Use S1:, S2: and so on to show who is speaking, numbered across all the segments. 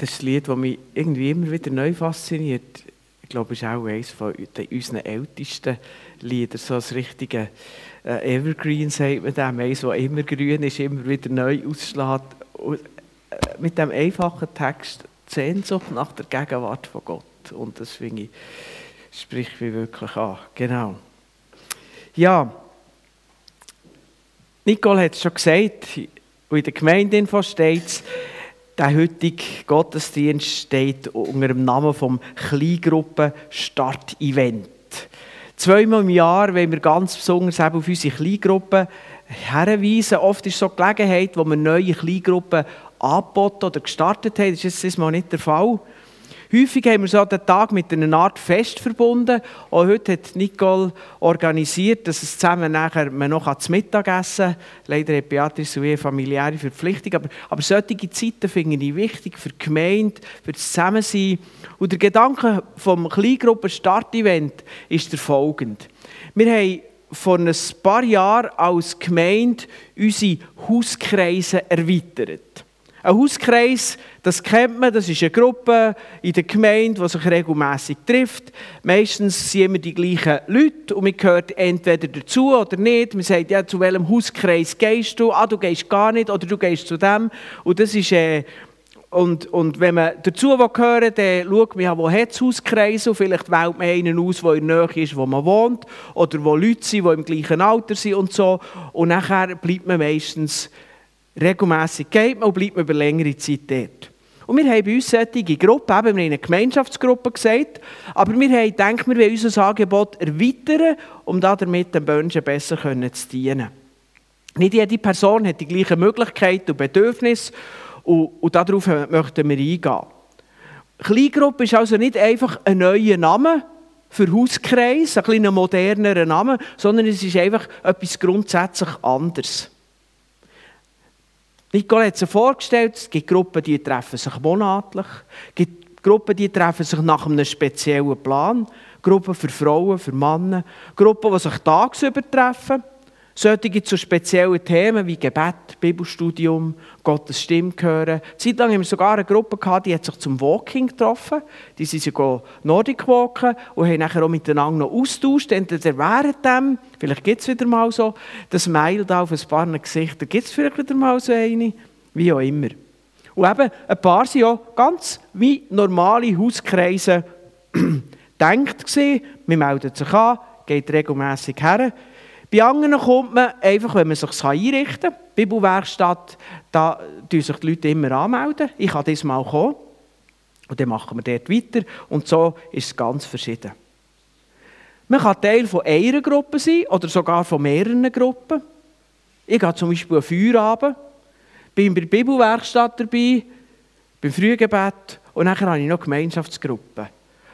S1: das Lied, das mich irgendwie immer wieder neu fasziniert. Ich glaube, ist auch eines von unseren ältesten Lieder, so ein richtiges äh, Evergreen, sagt man dem, eines, das immer grün ist, immer wieder neu ausschlägt. Und, äh, mit dem einfachen Text Sehnsucht nach der Gegenwart von Gott. Und das finde ich, spricht mich wirklich an. Genau. Ja, Nicole hat es schon gesagt, in der Gemeindeinfo steht es, der heutige Gottesdienst steht unter dem Namen vom Kleingruppen-Start-Event. Zweimal im Jahr wollen wir ganz besonders auf unsere Kleingruppen herweisen. Oft ist es so eine Gelegenheit, wo wir neue Kleingruppen angeboten oder gestartet haben. Das ist jetzt mal nicht der Fall. Häufig haben wir so den Tag mit einer Art Fest verbunden. Auch heute hat Nicole organisiert, dass es zusammen nachher man noch zum Mittagessen kann. Leider hat Beatrice und ich familiäre Verpflichtung. Aber, aber solche Zeiten finde ich wichtig für die Gemeinde, für das Zusammensein. Und der Gedanke vom Kleingruppen-Start-Event ist der folgende. Wir haben vor ein paar Jahren als Gemeinde unsere Hauskreise erweitert. Ein Hauskreis, das kennt man, das ist eine Gruppe in der Gemeinde, die sich regelmäßig trifft. Meistens sind immer die gleichen Leute und man gehört entweder dazu oder nicht. Man sagt, ja, zu welchem Hauskreis gehst du? Ah, du gehst gar nicht oder du gehst zu dem. Und das ist... Äh, und, und wenn man dazu hören will, dann schaut man, wo hat es Hauskreise Vielleicht wählt man einen aus, der in der Nähe ist, wo man wohnt. Oder wo Leute sind, die im gleichen Alter sind und so. Und nachher bleibt man meistens regelmässig geht man und bleibt man über längere Zeit dort. Und wir haben bei uns solche Gruppen, eben, wir haben eine Gemeinschaftsgruppe gesagt, aber wir haben gedacht, wir wollen unser Angebot erweitern, um damit den Menschen besser zu dienen. Nicht jede Person hat die gleichen Möglichkeiten und Bedürfnisse und, und darauf möchten wir eingehen. Kleingruppe ist also nicht einfach ein neuer Name für Hauskreis, ein kleiner modernerer Name, sondern es ist einfach etwas grundsätzlich anderes. Nicole hat es vorgestellt, es gibt Gruppen, die treffen sich monatlich, es gibt Gruppen, die treffen sich nach einem speziellen Plan, Gruppen für Frauen, für Männer, Gruppen, die sich tagsüber treffen. Solche zu speziellen Themen wie Gebet, Bibelstudium, Gottes Stimme hören. Zeitlang haben wir sogar eine Gruppe gehabt, die hat sich zum Walking getroffen. Die sind sogar Nordic walken und haben nachher auch miteinander noch austauscht. Entweder während dem, vielleicht gibt es wieder mal so, das Mail da auf ein paar Gesichter, gibt es vielleicht wieder mal so eine, wie auch immer. Und eben, ein paar sind auch ganz wie normale Hauskreise denkt gewesen. Man meldet sich an, geht regelmässig her, bei anderen kommt man einfach, wenn man sich einrichten kann. Bibelwerkstatt, da melden sich die Leute immer anmelden. Ich kann dieses Mal kommen. Und dann machen wir dort weiter. Und so ist es ganz verschieden. Man kann Teil von einer Gruppe sein oder sogar von mehreren Gruppen. Ich gehe zum Beispiel an Feierabend, bin bei der Bibelwerkstatt dabei, beim Frühgebet und dann habe ich noch Gemeinschaftsgruppen.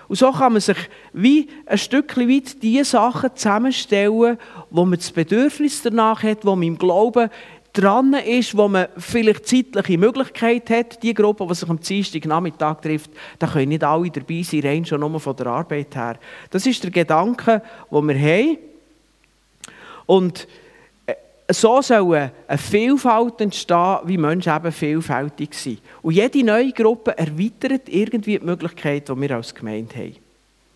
S1: Und so kann man sich wie ein Stückchen weit die Sachen zusammenstellen, wo man das Bedürfnis danach hat, wo man im Glauben dran ist, wo man vielleicht zeitliche Möglichkeit hat. Die Gruppe, die sich am Dienstag Nachmittag trifft, da können nicht alle dabei sein, rein schon nur von der Arbeit her. Das ist der Gedanke, den wir haben. Und so soll eine Vielfalt entstehen, wie Menschen eben vielfältig sind. Und jede neue Gruppe erweitert irgendwie die Möglichkeit, die wir als Gemeinde haben.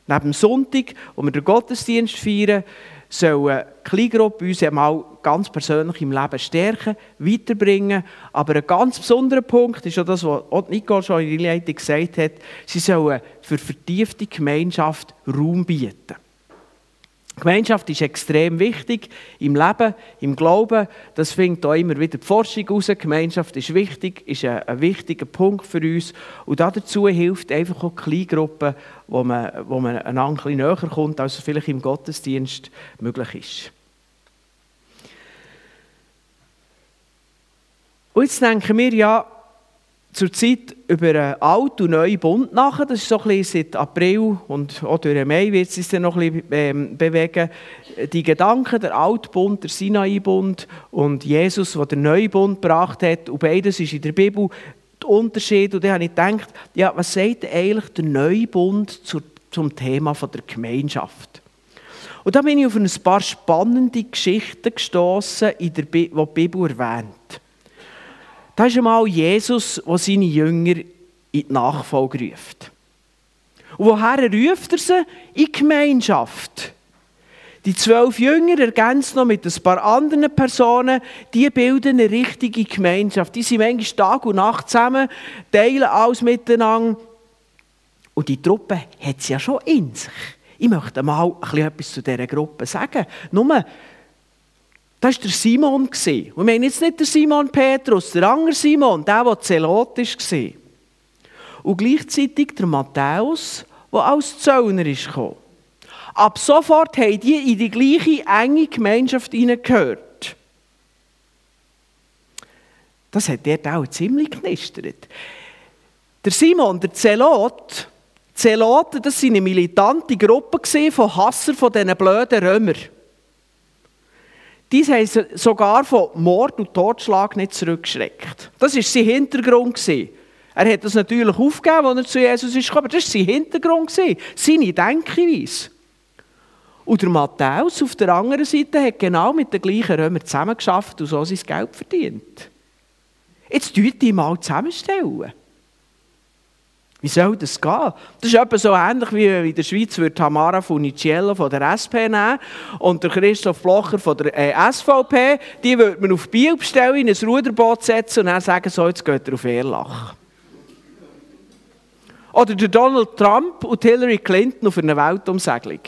S1: Neben dem Sonntag, wo wir den Gottesdienst feiern, soll eine Kleingruppe uns einmal ganz persönlich im Leben stärken, weiterbringen. Aber ein ganz besonderer Punkt ist auch das, was Nicole schon in der Einleitung gesagt hat, sie sollen für vertiefte Gemeinschaft Raum bieten. Gemeinschaft ist extrem wichtig im Leben, im Glauben. Das findet auch immer wieder die Forschung heraus. Gemeinschaft ist wichtig, ist ein, ein, wichtiger Punkt für uns. Und dazu hilft einfach auch Kleingruppen, wo man, wo man einander ein näher kommt, als es vielleicht im Gottesdienst möglich ist. Und jetzt denken wir ja, zurzeit über einen alten und neuen Bund nach. Das ist so ein bisschen seit April und auch durch Mai wird es sich dann noch ein bisschen ähm, bewegen. Die Gedanken, der alte Bund, der Sinai-Bund und Jesus, der den neuen Bund gebracht hat. Und beides ist in der Bibel der Unterschied. Und dann habe ich gedacht, ja, was sagt eigentlich der neue Bund zum Thema der Gemeinschaft? Und da bin ich auf ein paar spannende Geschichten gestoßen, die die Bibel erwähnt. Da ist einmal Jesus, der seine Jünger in die Nachfolge ruft. Und woher ruft er sie? In Gemeinschaft. Die zwölf Jünger ergänzt noch mit ein paar anderen Personen, die bilden eine richtige Gemeinschaft. Die sind manchmal Tag und Nacht zusammen, teilen alles miteinander. Und die Truppe hat es ja schon in sich. Ich möchte mal etwas zu dieser Gruppe sagen. Nur, das war der Simon. Und wir meinen jetzt nicht der Simon Petrus, der andere Simon, der, der Zelot war. Und gleichzeitig der Matthäus, der als Zöllner ist Ab sofort haben die in die gleiche enge Gemeinschaft hineingehört. Das hat dort auch ziemlich knistert. Der Simon, der Zelot, Zeloten, das waren eine militante Gruppe von Hassern von diesen blöden Römern. Die haben sogar von Mord und Totschlag nicht zurückgeschreckt. Das war sein Hintergrund. Er hat das natürlich aufgegeben, als er zu Jesus ist aber das war sein Hintergrund, seine Denkweise. Und der Matthäus auf der anderen Seite hat genau mit den gleichen Römern zusammengeschafft und so sein Geld verdient. Jetzt tun die mal zusammenstellen. Wie soll das gehen? Das ist etwa so ähnlich wie in der Schweiz würde Tamara Funicello von der SP nehmen und der Christoph Blocher von der äh, SVP, die würde man auf Biel bestellen, in ein Ruderboot setzen und dann sagen, so, jetzt geht er auf Erlach. Oder der Donald Trump und Hillary Clinton auf einer Weltumsegelung.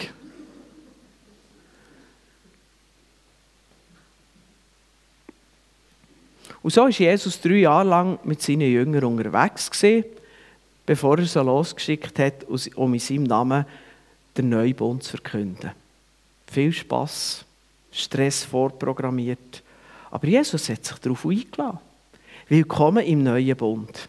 S1: Und so war Jesus drei Jahre lang mit seinen Jüngern unterwegs. Gewesen bevor er sie losgeschickt hat, um in seinem Namen den Neubund zu verkünden. Viel Spass, Stress vorprogrammiert. Aber Jesus hat sich darauf eingeladen. Willkommen im neuen Bund.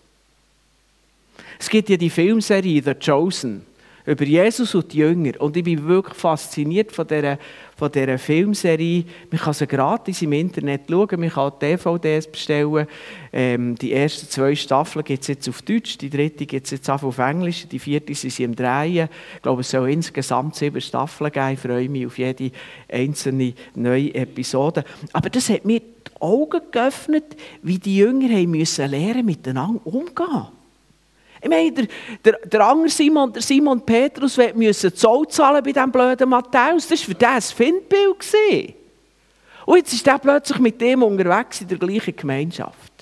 S1: Es gibt ja die Filmserie The Chosen über Jesus und die Jünger. Und ich bin wirklich fasziniert von dieser, von dieser Filmserie. Man kann sie gratis im Internet schauen, man kann DVDs bestellen. Ähm, die ersten zwei Staffeln gibt es jetzt auf Deutsch, die dritte gibt es jetzt auch auf Englisch, die vierte sind sie im Drehen. Ich glaube, es soll insgesamt sieben Staffeln geben. Ich freue mich auf jede einzelne neue Episode. Aber das hat mir die Augen geöffnet, wie die Jünger haben müssen lernen, miteinander umzugehen. Ich meine, der, der, der andere Simon, der Simon Petrus, müssen Zoll zahlen bei diesem blöden Matthäus. Das war für den ein Findbild. Und jetzt ist er plötzlich mit dem unterwegs in der gleichen Gemeinschaft.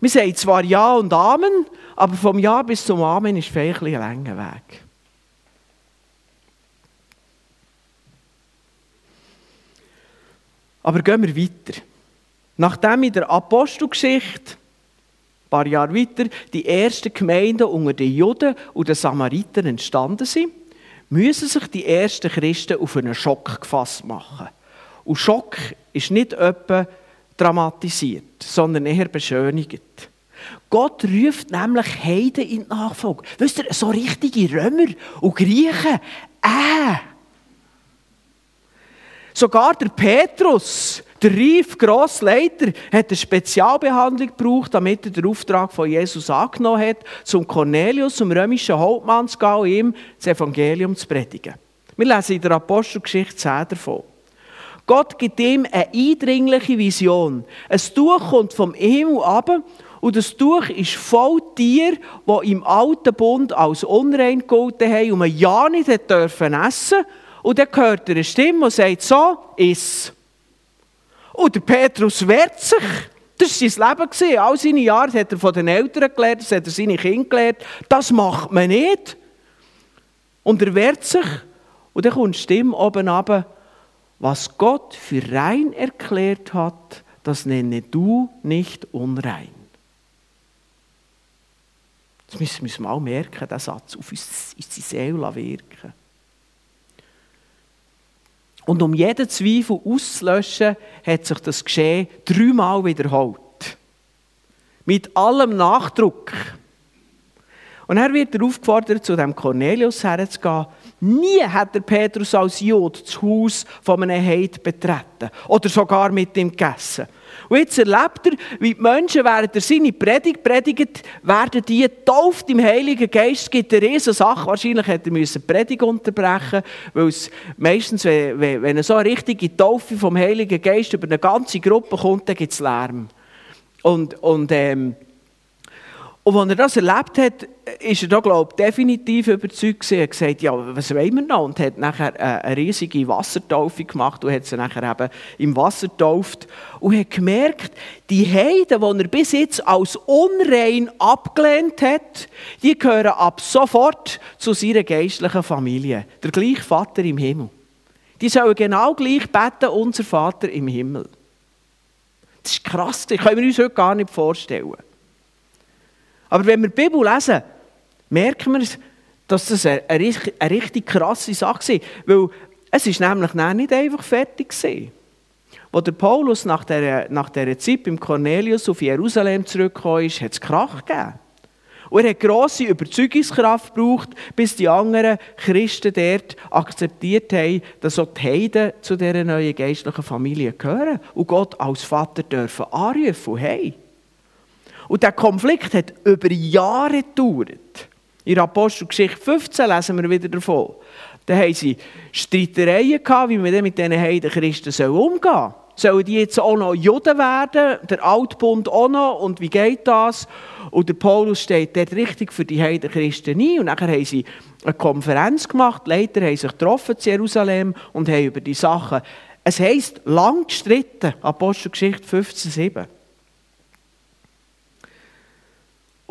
S1: Wir sagen zwar Ja und Amen, aber vom Ja bis zum Amen ist vielleicht ein langer Weg. Aber gehen wir weiter. Nachdem in der Apostelgeschichte, ein paar Jahre weiter, die ersten Gemeinden unter den Juden und den Samaritern entstanden sind, müssen sich die ersten Christen auf einen Schock gefasst machen. Und Schock ist nicht etwa dramatisiert, sondern eher beschönigt. Gott ruft nämlich Heiden in die Nachfolge. Wisst ihr, so richtige Römer und Griechen, äh. Sogar der Petrus, der reife Grossleiter hat eine Spezialbehandlung gebraucht, damit er den Auftrag von Jesus angenommen hat, zum Cornelius, zum römischen Hauptmann zu gehen ihm das Evangelium zu predigen. Wir lesen in der Apostelgeschichte 10 davon. Gott gibt ihm eine eindringliche Vision. Ein Tuch kommt vom Himmel ab und das Tuch ist voll Tier, die im alten Bund als unrein gegolten haben und man ja nicht essen dürfen Und dann hört er eine Stimme und sagt, so, iss. Und der Petrus wehrt sich. Das war sein Leben. All seine Jahre hat er von den Eltern gelernt, das hat er seine Kinder gelernt. Das macht man nicht. Und er wehrt sich. Und dann kommt die Stimme oben runter. Was Gott für rein erklärt hat, das nenne du nicht unrein. Das müssen wir mal merken, der Satz, auf unsere Seele wirken. Und um jeden Zweifel auszulöschen, hat sich das Geschehen dreimal wiederholt. Mit allem Nachdruck. Und er wird er aufgefordert, zu dem Cornelius herzugehen. Nie hat der Petrus als Jod das Haus von einem Heid betreten oder sogar mit ihm gegessen. Und jetzt erlebt er, wie die Menschen, während er seine Predigt predigt, werden die getauft im Heiligen Geist. Es gibt eine riesige Sache. Wahrscheinlich hätte er die Predigt unterbrechen weil es meistens, wenn, wenn so eine richtige Taufe vom Heiligen Geist über eine ganze Gruppe kommt, dann gibt es Lärm. Und, und ähm, und als er das erlebt hat, ist er da, glaube ich, definitiv überzeugt gewesen. Er hat gesagt, ja, was wollen wir noch? Und hat nachher eine riesige Wassertaufe gemacht und hat sie nachher eben im Wasser getauft. Und hat gemerkt, die Heiden, die er bis jetzt als unrein abgelehnt hat, die gehören ab sofort zu seiner geistlichen Familie. Der gleiche Vater im Himmel. Die sollen genau gleich beten, unser Vater im Himmel. Das ist krass, das können wir uns heute gar nicht vorstellen. Aber wenn wir die Bibel lesen, merken wir, dass das eine, eine, richtig krasse Sache ist. Weil es nämlich nicht einfach fertig gewesen. Als der Paulus nach dieser, nach dieser Zeit beim Cornelius auf Jerusalem zurückgekommen ist, hat es Krach gegeben. Und er hat grosse Überzeugungskraft gebraucht, bis die anderen Christen dort akzeptiert haben, dass auch die Heiden zu dieser neuen geistlichen Familie gehören und Gott als Vater dürfen anrufen. Hey, und der Konflikt hat über Jahre gedauert. In Apostelgeschichte 15 lesen wir wieder davon. Da haben sie Streitereien gehabt, wie man mit diesen Heidenchristen umgehen soll. Sollen die jetzt auch noch Juden werden, der Altbund auch noch, und wie geht das? Und der Paulus steht dort richtig für die Heidenchristen ein. Und dann haben sie eine Konferenz gemacht, Leiter haben sich getroffen in Jerusalem und haben über die Sachen, es heisst, lang gestritten, Apostelgeschichte 15,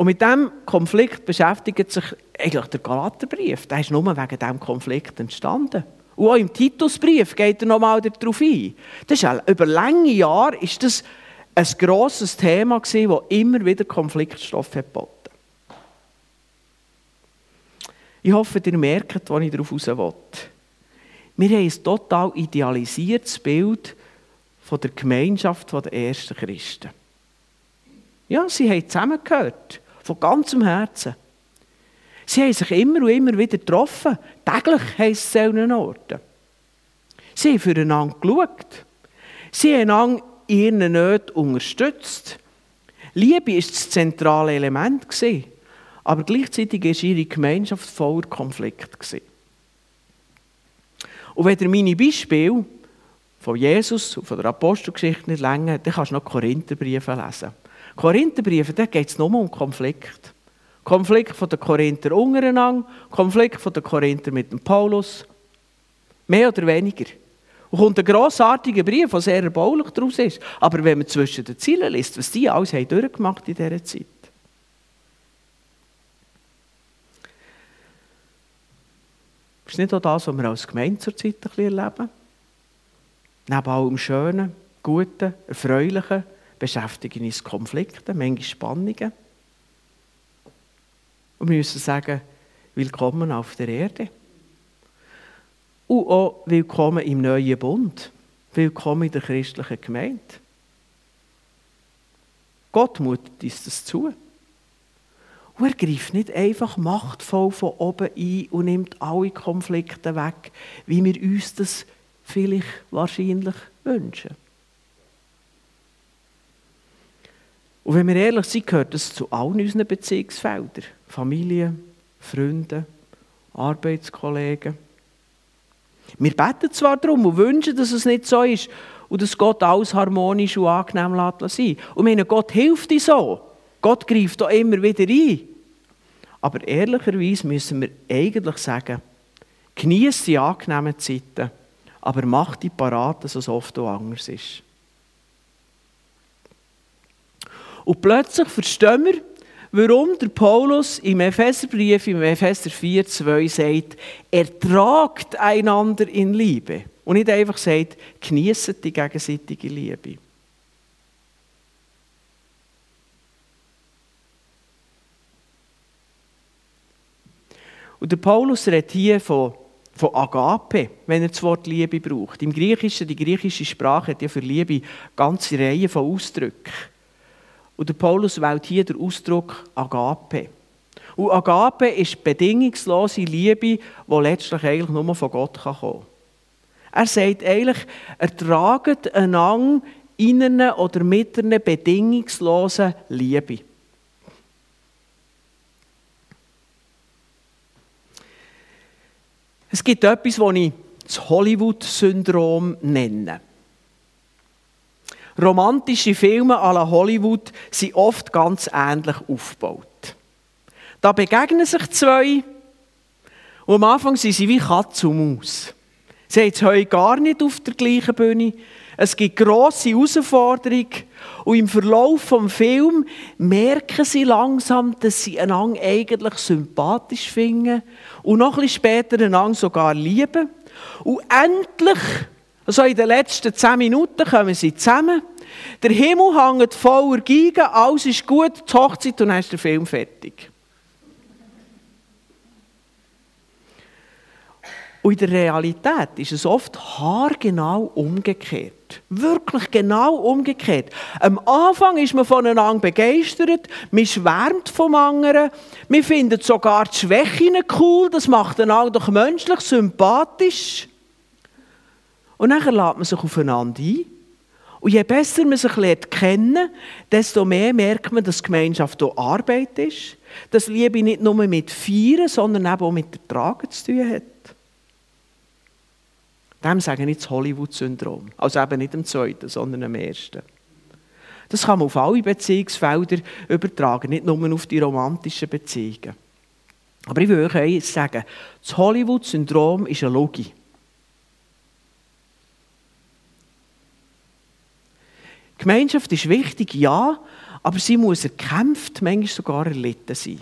S1: Und mit diesem Konflikt beschäftigt sich eigentlich der Galaterbrief. Der ist nur wegen diesem Konflikt entstanden. Und auch im Titusbrief geht er nochmal darauf ein. Das ist über lange Jahre ist das ein grosses Thema das immer wieder Konfliktstoff hat geboten. Ich hoffe, ihr merkt, wo ich darauf raus will. Wir haben ein total idealisiertes Bild von der Gemeinschaft der ersten Christen. Ja, sie haben zusammengehört. Von ganzem Herzen. Sie haben sich immer und immer wieder getroffen. Täglich heisst es an Orten. Sie haben füreinander geschaut. Sie haben einander in ihren Nöten unterstützt. Liebe war das zentrale Element. Aber gleichzeitig war ihre Gemeinschaft voller Konflikt. Und wenn ihr meine Beispiele von Jesus und von der Apostelgeschichte nicht länger, dann kannst du noch Korintherbriefe lesen. Korintherbriefe, da geht es nur um Konflikt. Konflikt von den Korinther untereinander, Konflikt von den Korinther mit dem Paulus. Mehr oder weniger. Und kommt ein grossartiger Brief, der sehr erbaulich daraus ist. Aber wenn man zwischen den Zielen liest, was die alles haben durchgemacht in dieser Zeit. Ist nicht auch das, was wir als Gemeinde zurzeit erleben? Neben allem Schönen, Guten, Erfreulichen, beschäftigen uns Konflikte, manchmal Spannungen. Und wir müssen sagen, willkommen auf der Erde. Und auch willkommen im neuen Bund. Willkommen in der christlichen Gemeinde. Gott mutet uns das zu. Und er greift nicht einfach machtvoll von oben ein und nimmt alle Konflikte weg, wie wir uns das vielleicht wahrscheinlich wünschen. Und wenn wir ehrlich sind, gehört das zu allen unseren Beziehungsfeldern. Familie, Freunde, Arbeitskollegen. Wir beten zwar darum und wünschen, dass es nicht so ist und dass Gott alles harmonisch und angenehm lässt sein. Und meine, Gott hilft uns so. Gott greift da immer wieder ein. Aber ehrlicherweise müssen wir eigentlich sagen, genieße die angenehmen Zeiten, aber mach die parat, dass es oft auch anders ist. Und plötzlich verstehen wir, warum der Paulus im Epheserbrief, im Epheser 4, 2 sagt, ertragt einander in Liebe. Und nicht einfach sagt, genießt die gegenseitige Liebe. Und der Paulus redet hier von, von Agape, wenn er das Wort Liebe braucht. Im Griechischen, die griechische Sprache hat ja für Liebe ganze Reihe von Ausdrücken. Und der Paulus wählt hier den Ausdruck Agape. Und Agape ist bedingungslose Liebe, die letztlich eigentlich nur von Gott kommen kann. Er sagt eigentlich, ertraget einander in einer oder mit einer bedingungslosen Liebe. Es gibt etwas, das ich das Hollywood-Syndrom nenne. Romantische Filme à la Hollywood sind oft ganz ähnlich aufgebaut. Da begegnen sich zwei und am Anfang sind sie wie Katze und Maus. Sie haben heute gar nicht auf der gleichen Bühne. Es gibt grosse Herausforderungen. Und im Verlauf des Films merken sie langsam, dass sie einander eigentlich sympathisch finden und noch ein bisschen später einander sogar lieben. Und endlich, also in den letzten zehn Minuten, kommen sie zusammen. Der Himmel hängt voller Geigen, alles ist gut, die Hochzeit und dann ist der Film fertig. Und in der Realität ist es oft haargenau umgekehrt. Wirklich genau umgekehrt. Am Anfang ist man voneinander begeistert, man schwärmt vom anderen, man findet sogar die Schwächen cool, das macht einander doch menschlich, sympathisch. Und dann lädt man sich aufeinander ein. Und je besser man sich lernt kennen, desto mehr merkt man, dass Gemeinschaft auch Arbeit ist, dass Liebe nicht nur mit Feiern, sondern auch mit Ertragen zu tun hat. Dem sagen ich das Hollywood-Syndrom. Also eben nicht im zweiten, sondern im ersten. Das kann man auf alle Beziehungsfelder übertragen, nicht nur auf die romantischen Beziehungen. Aber ich will euch sagen, das Hollywood-Syndrom ist eine Logik. Gemeinschaft ist wichtig, ja, aber sie muss erkämpft, manchmal sogar erlitten sein.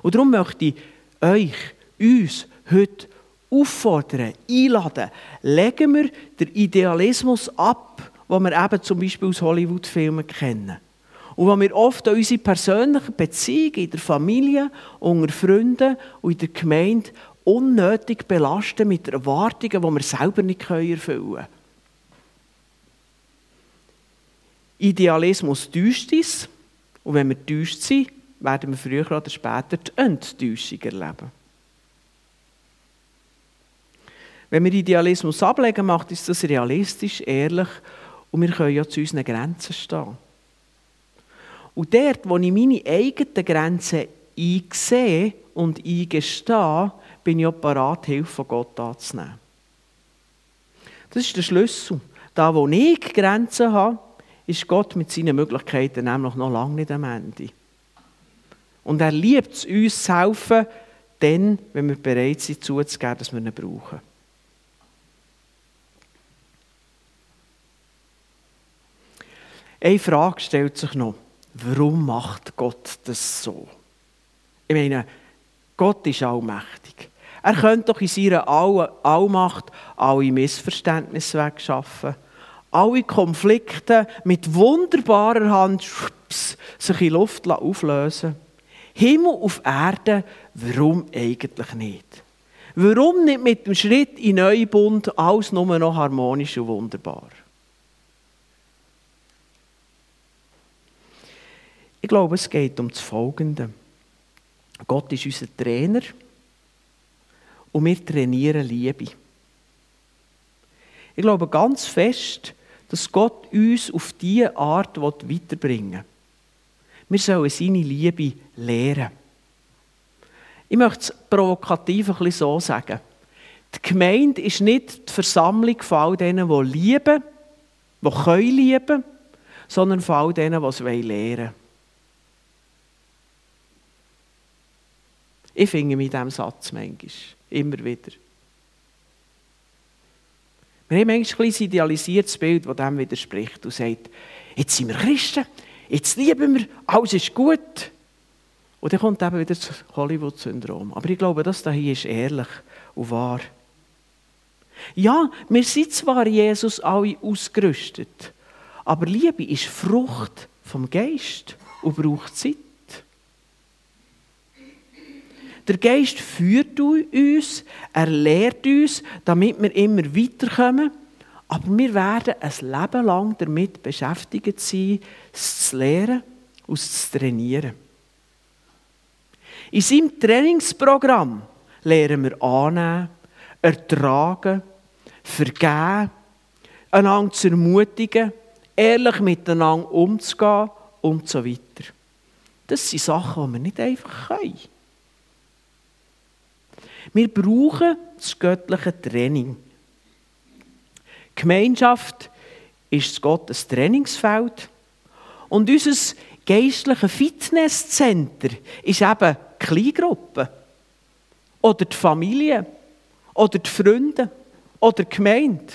S1: Und darum möchte ich euch, uns heute auffordern, einladen, legen wir den Idealismus ab, den wir eben zum Beispiel aus Hollywood-Filmen kennen. Und wo wir oft an unsere persönlichen Beziehungen in der Familie, unter Freunden und in der Gemeinde unnötig belasten mit Erwartungen, die wir selber nicht erfüllen können. Idealismus täuscht uns. Und wenn wir täuscht sind, werden wir früher oder später die Enttäuschung erleben. Wenn wir Idealismus ablegen, macht ist das realistisch, ehrlich und wir können ja zu unseren Grenzen stehen. Und dort, wo ich meine eigenen Grenzen einsehe und eingestehe, bin ich auch bereit, Hilfe von Gott anzunehmen. Das ist der Schlüssel. Da, wo ich Grenzen habe, ist Gott mit seinen Möglichkeiten nämlich noch lange nicht am Ende. Und er liebt es, uns zu helfen, dann, wenn wir bereit sind, zuzugeben, dass wir ihn brauchen. Eine Frage stellt sich noch. Warum macht Gott das so? Ich meine, Gott ist allmächtig. Er könnte doch in seiner Allmacht alle Missverständnisse wegschaffen, alle Konflikte mit wunderbarer Hand sich in Luft auflösen. Himmel auf Erde, warum eigentlich nicht? Warum nicht mit dem Schritt in Neubund alles nur noch harmonisch und wunderbar? Ich glaube, es geht um das Folgende. Gott ist unser Trainer und wir trainieren Liebe. Ich glaube ganz fest, dass Gott uns auf diese Art weiterbringen will. Wir sollen seine Liebe lehren. Ich möchte es provokativ ein bisschen so sagen. Die Gemeinde ist nicht die Versammlung von all denen, die lieben, die können lieben, sondern von all denen, die es lehren wollen. Ich finde in diesem Satz manchmal. Immer wieder. Wir haben manchmal ein idealisiertes Bild, das dem widerspricht und sagt, jetzt sind wir Christen, jetzt lieben wir, alles ist gut. Und dann kommt eben wieder das Hollywood-Syndrom. Aber ich glaube, das hier ist ehrlich und wahr. Ja, wir sind zwar Jesus alle ausgerüstet, aber Liebe ist Frucht vom Geist und braucht Zeit. Der Geist führt uns, er lehrt uns, damit wir immer weiterkommen. Aber wir werden ein Leben lang damit beschäftigt sein, es zu lernen und es zu trainieren. In seinem Trainingsprogramm lernen wir annehmen, ertragen, vergeben, einander zu ermutigen, ehrlich miteinander umzugehen und so weiter. Das sind Sachen, die wir nicht einfach können. Wir brauchen das göttliche Training. Gemeinschaft ist Gott ein Trainingsfeld. Und unser geistliches Fitnesscenter ist eben die Kleingruppe. Oder die Familie. Oder die Freunde. Oder die Gemeinde.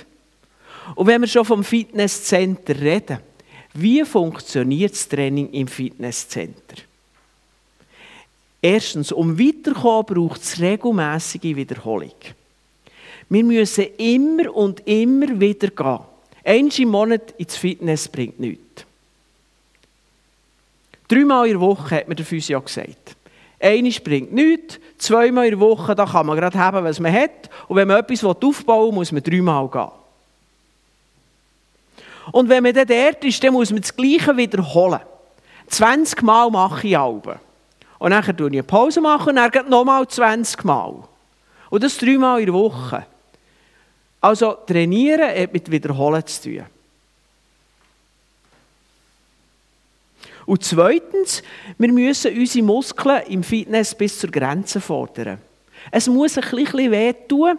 S1: Und wenn wir schon vom Fitnesscenter reden, wie funktioniert das Training im Fitnesscenter? Erstens, um weiterzukommen, braucht es regelmäßige Wiederholung. Wir müssen immer und immer wieder gehen. Einmal im Monat ins Fitness bringt nichts. Dreimal in der Woche hat mir der Physio gesagt. Einmal bringt nichts, zweimal in der Woche, da kann man gerade haben, was man hat. Und wenn man etwas aufbauen will, muss man dreimal gehen. Und wenn man dann dort ist, dann muss man das Gleiche wiederholen. 20 Mal mache ich Alben. Und dann mache ich eine Pause machen und dann nochmal 20 Mal. Und das dreimal in der Woche. Also trainieren hat mit Wiederholen zu tun. Und zweitens, wir müssen unsere Muskeln im Fitness bis zur Grenze fordern. Es muss ein bisschen weh tun,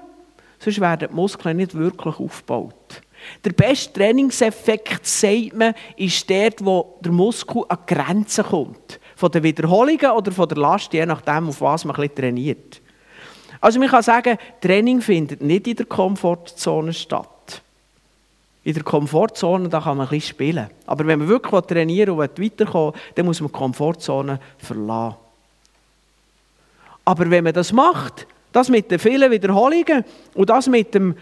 S1: sonst werden die Muskeln nicht wirklich aufgebaut. Der beste Trainingseffekt, sagt man, ist der, wo der Muskel an die Grenze kommt. Von den Wiederholungen oder von der Last, je nachdem, auf was man ein trainiert. Also man kann sagen, Training findet nicht in der Komfortzone statt. In der Komfortzone da kann man ein bisschen spielen. Aber wenn man wirklich trainieren und weiterkommen will, dann muss man die Komfortzone verlassen. Aber wenn man das macht, das mit den vielen Wiederholungen und das mit dem,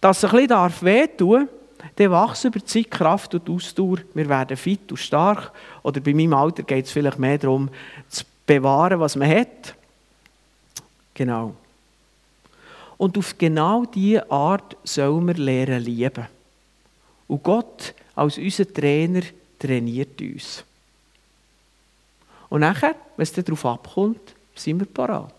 S1: dass es ein bisschen wehtun darf, dann wächst über Zeit Kraft und Ausdauer. Wir werden fit und stark. Oder bei meinem Alter geht es vielleicht mehr darum, zu bewahren, was man hat. Genau. Und auf genau diese Art sollen wir lernen lieben. Und Gott als unser Trainer trainiert uns. Und nachher, wenn es darauf abkommt, sind wir parat.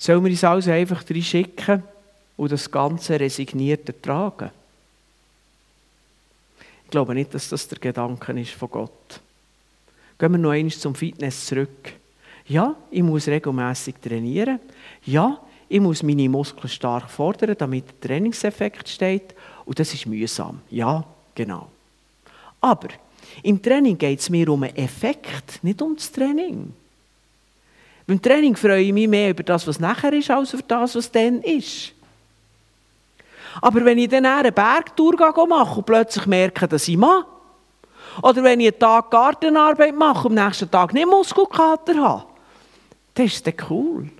S1: Sollen wir uns also einfach schicken und das Ganze resigniert ertragen? Ich glaube nicht, dass das der Gedanke ist von Gott. Gehen wir noch einmal zum Fitness zurück. Ja, ich muss regelmäßig trainieren. Ja, ich muss meine Muskeln stark fordern, damit der Trainingseffekt steht. Und das ist mühsam. Ja, genau. Aber im Training geht es mir um einen Effekt, nicht um das Training. Beim Training freue ich mich mehr über das, was nachher ist, als über das, was dann ist. Aber wenn ich dann eine Bergtour mache und plötzlich merke, dass ich mache, oder wenn ich einen Tag Gartenarbeit mache und am nächsten Tag nicht Muskelkater habe, dann ist das cool.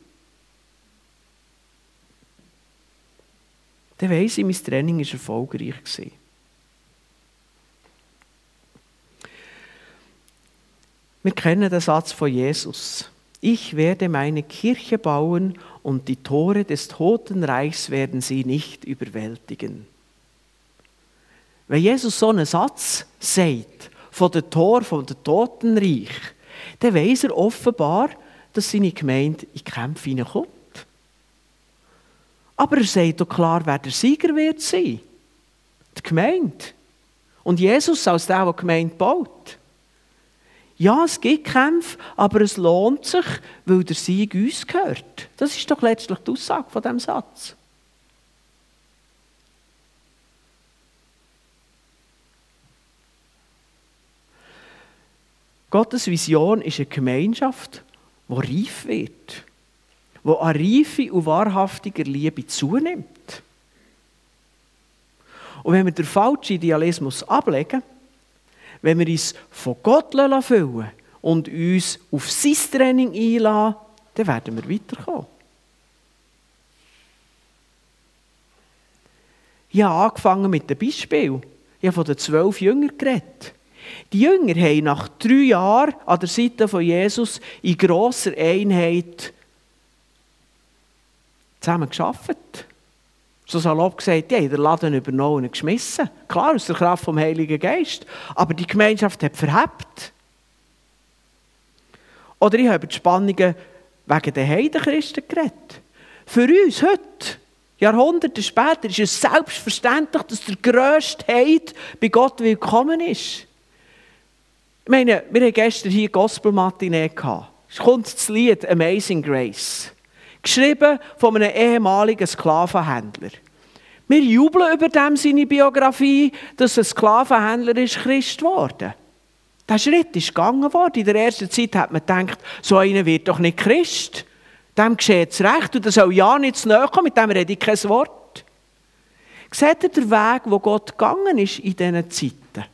S1: Dann weiss ich, mein Training war erfolgreich. Wir kennen den Satz von Jesus. Ich werde meine Kirche bauen und die Tore des Totenreichs werden sie nicht überwältigen. Wenn Jesus so einen Satz sagt, von den Tor, von dem Totenreich, dann weiß er offenbar, dass seine Gemeinde in Kämpfe hineinkommt. Aber er sagt doch klar, wer der Sieger wird sein. Die Gemeinde. Und Jesus als der, der die Gemeinde baut. Ja, es gibt Kämpfe, aber es lohnt sich, weil der Sieg uns gehört. Das ist doch letztlich die Aussage von diesem Satz. Gottes Vision ist eine Gemeinschaft, die reif wird, die an Reife und wahrhaftiger Liebe zunimmt. Und wenn wir den falschen Idealismus ablegen, wenn wir uns von Gott füllen und uns auf sein Training einladen, dann werden wir weiterkommen. Ich habe angefangen mit dem Beispiel. Ich habe von den zwölf Jüngern geredet. Die Jünger haben nach drei Jahren an der Seite von Jesus in grosser Einheit zusammen geschafft. So salopp gesagt, die haben den Laden übernommen und geschmissen. Klar, aus der Kraft vom Heiligen Geist. Aber die Gemeinschaft hat verhebt. Oder ich habe die Spannungen wegen der Heidenchristen geredet. Für uns heute, Jahrhunderte später, ist es selbstverständlich, dass der grösste Heid bei Gott willkommen ist. Ich meine, wir hatten gestern hier Gospel-Matinee. kommt das Lied Amazing Grace. Geschrieben von einem ehemaligen Sklavenhändler. Wir jubeln über dem seine Biografie, dass ein Sklavenhändler ist Christ geworden. Der Schritt ist gegangen worden. In der ersten Zeit hat man gedacht, so einer wird doch nicht Christ. Dem geschieht es recht und er soll ja nicht zu nahe kommen, mit dem rede ich kein Wort. Seht ihr den Weg, wo Gott gegangen ist in diesen Zeiten?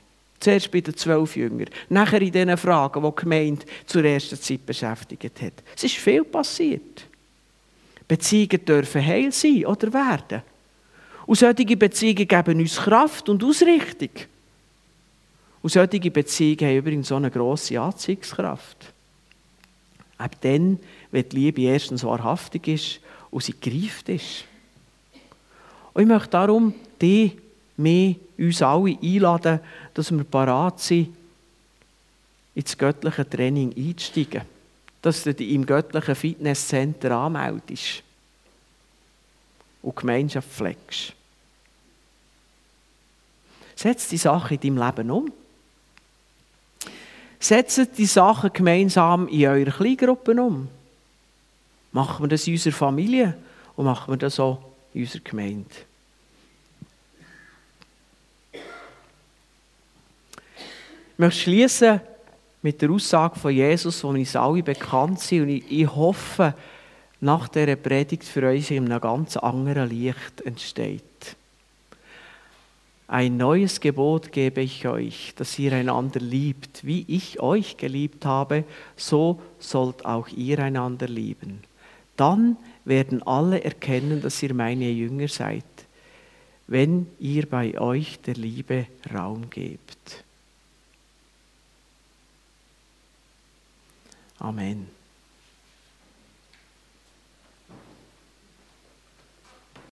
S1: Zuerst bei den zwölf Jüngern, nachher in diesen Fragen, die die Gemeinde zur ersten Zeit beschäftigt hat. Es ist viel passiert. Beziehungen dürfen heil sein oder werden. Und solche Beziehungen geben uns Kraft und Ausrichtung. Und solche Beziehungen haben übrigens so eine grosse Anziehungskraft. Ab dann, wenn die Liebe erstens wahrhaftig ist und sie greift ist. Und ich möchte darum die, mich, uns alle einladen, dass wir parat sind, ins göttliche Training einzusteigen. Dass du dich im göttlichen Fitnesscenter anmeldest und Gemeinschaft pflegst. Setz die Sache in deinem Leben um. Setzt die Sachen gemeinsam in eurer Kleingruppen um. Machen wir das in unserer Familie und machen wir das auch in unserer Gemeinde. Ich möchte schließen mit der Aussage von Jesus, die uns alle bekannt sind. Und ich, ich hoffe, nach dieser Predigt für euch in einem ganz anderen Licht entsteht. Ein neues Gebot gebe ich euch, dass ihr einander liebt. Wie ich euch geliebt habe, so sollt auch ihr einander lieben. Dann werden alle erkennen, dass ihr meine Jünger seid, wenn ihr bei euch der Liebe Raum gebt. Amen.